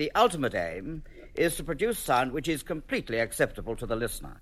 The ultimate aim is to produce sound which is completely acceptable to the listener.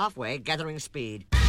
Halfway, gathering speed.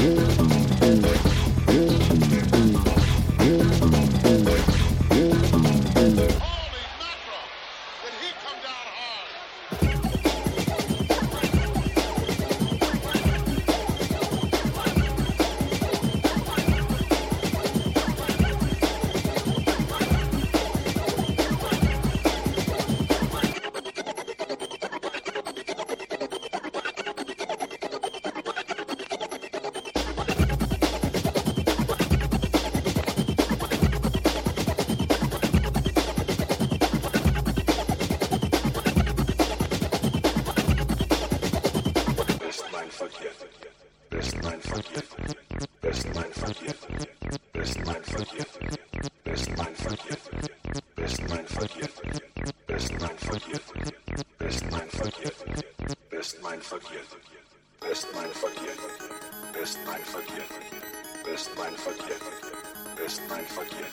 Música life you.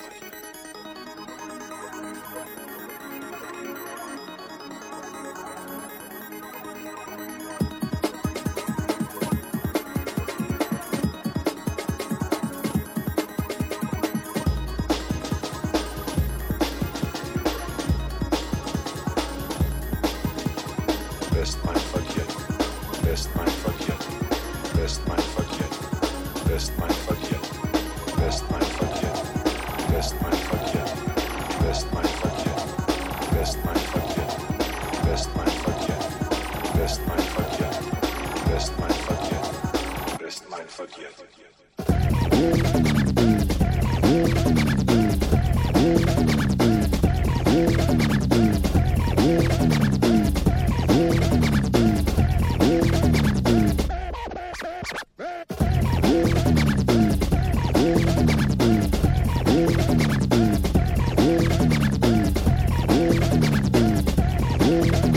Música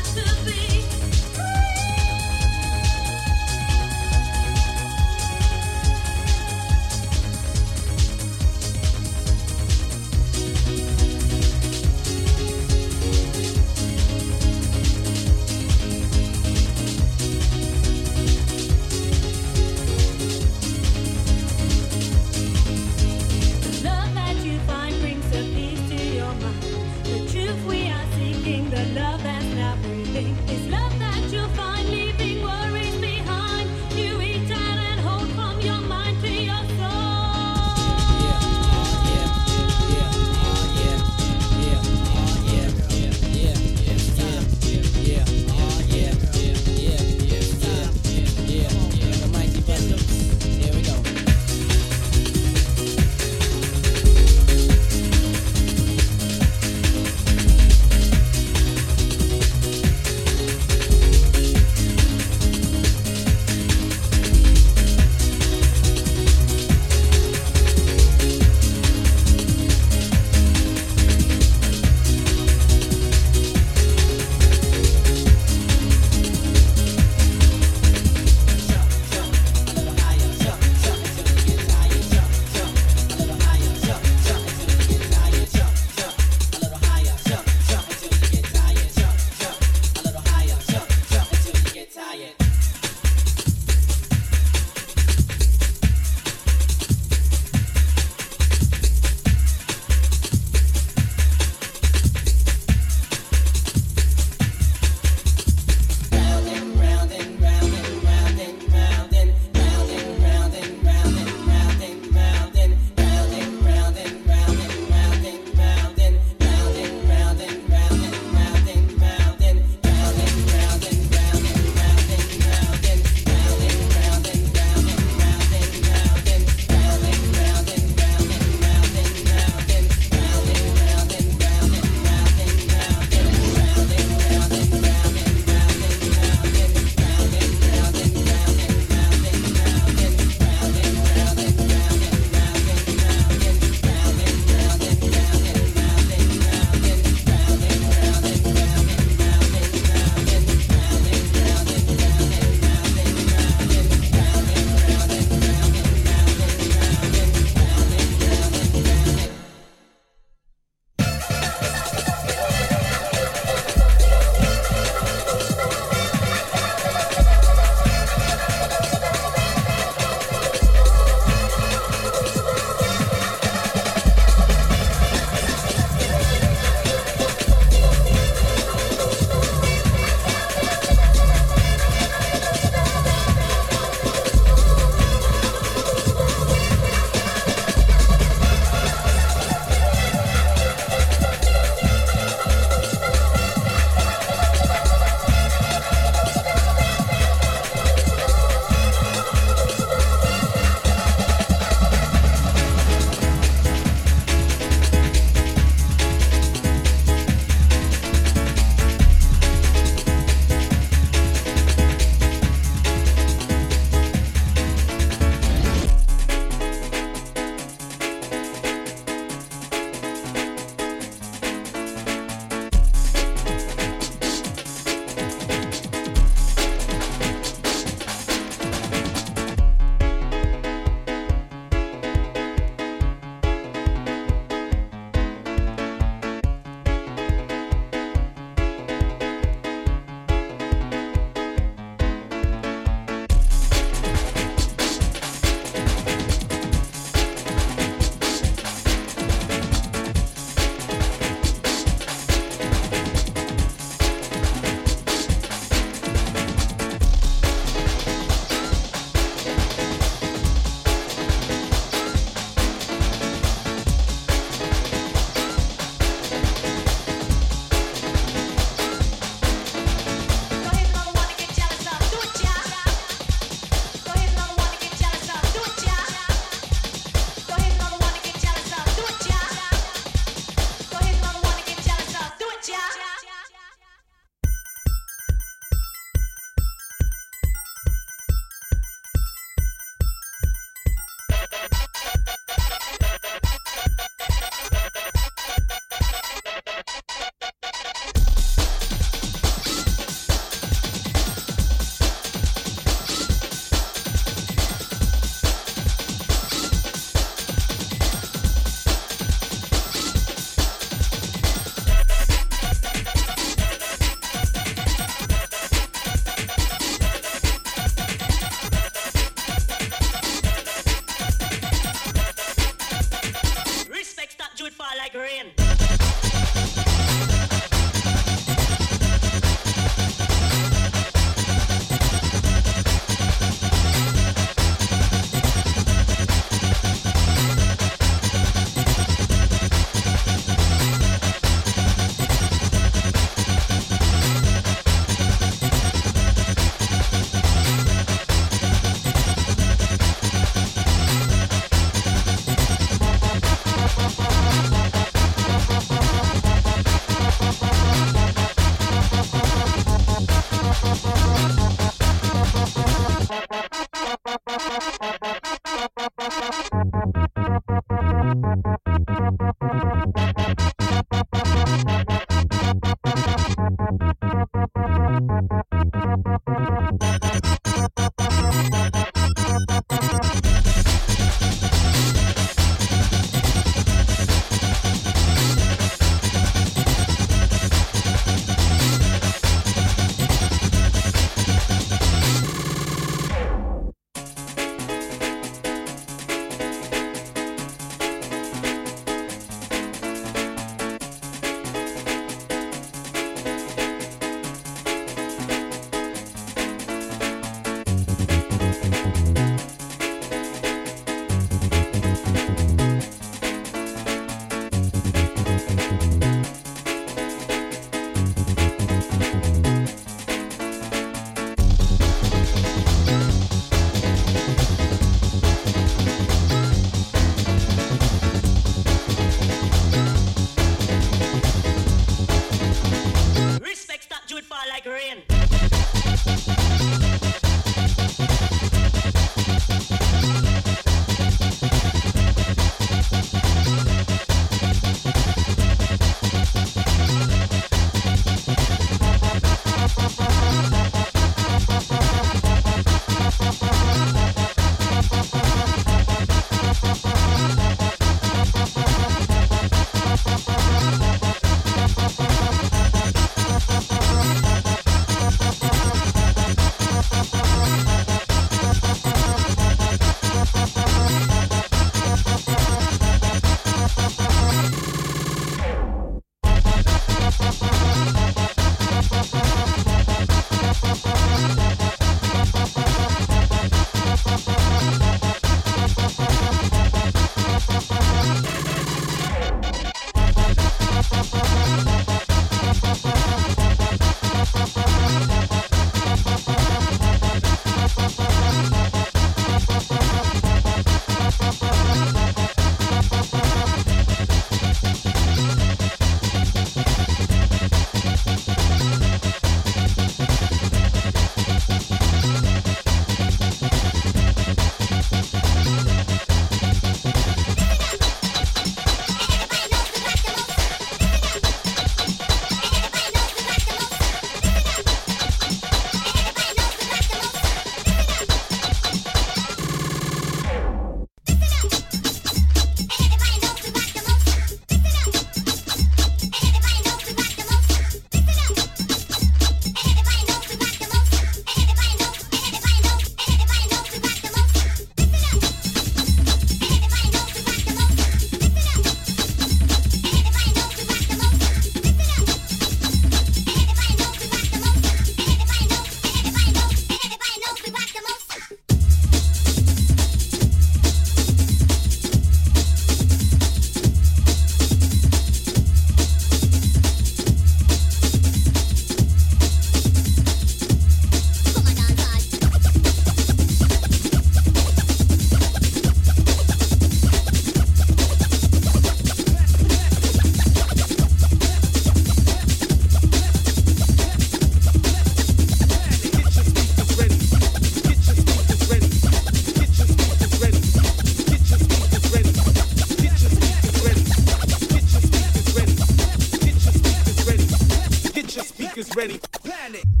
Your speakers ready. Panic.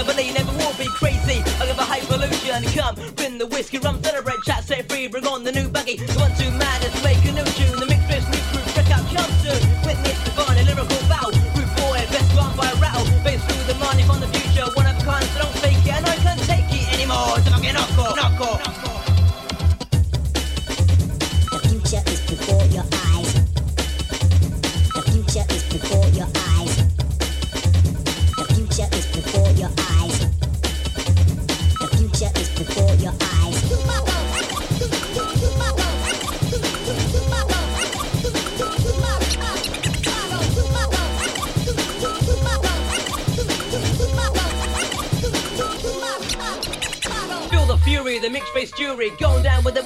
Never will be crazy. I give a high pollution. Come, bring the whiskey, rum, celebrate, chat, set free. Bring on the new buggy. The one two madness, make a new tune.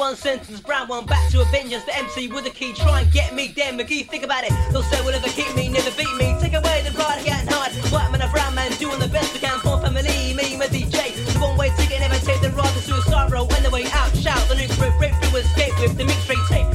One sentence brown one Back to a vengeance, the MC with the key Try and get me, damn McGee, think about it They'll say will never keep me, never beat me Take away the pride, I can't White man, a brown man, doing the best we can for family Me, my DJ, the one way ticket Never take the ride, the suicide roll On the way out, shout, the new crew Break through, escape with the mixed tape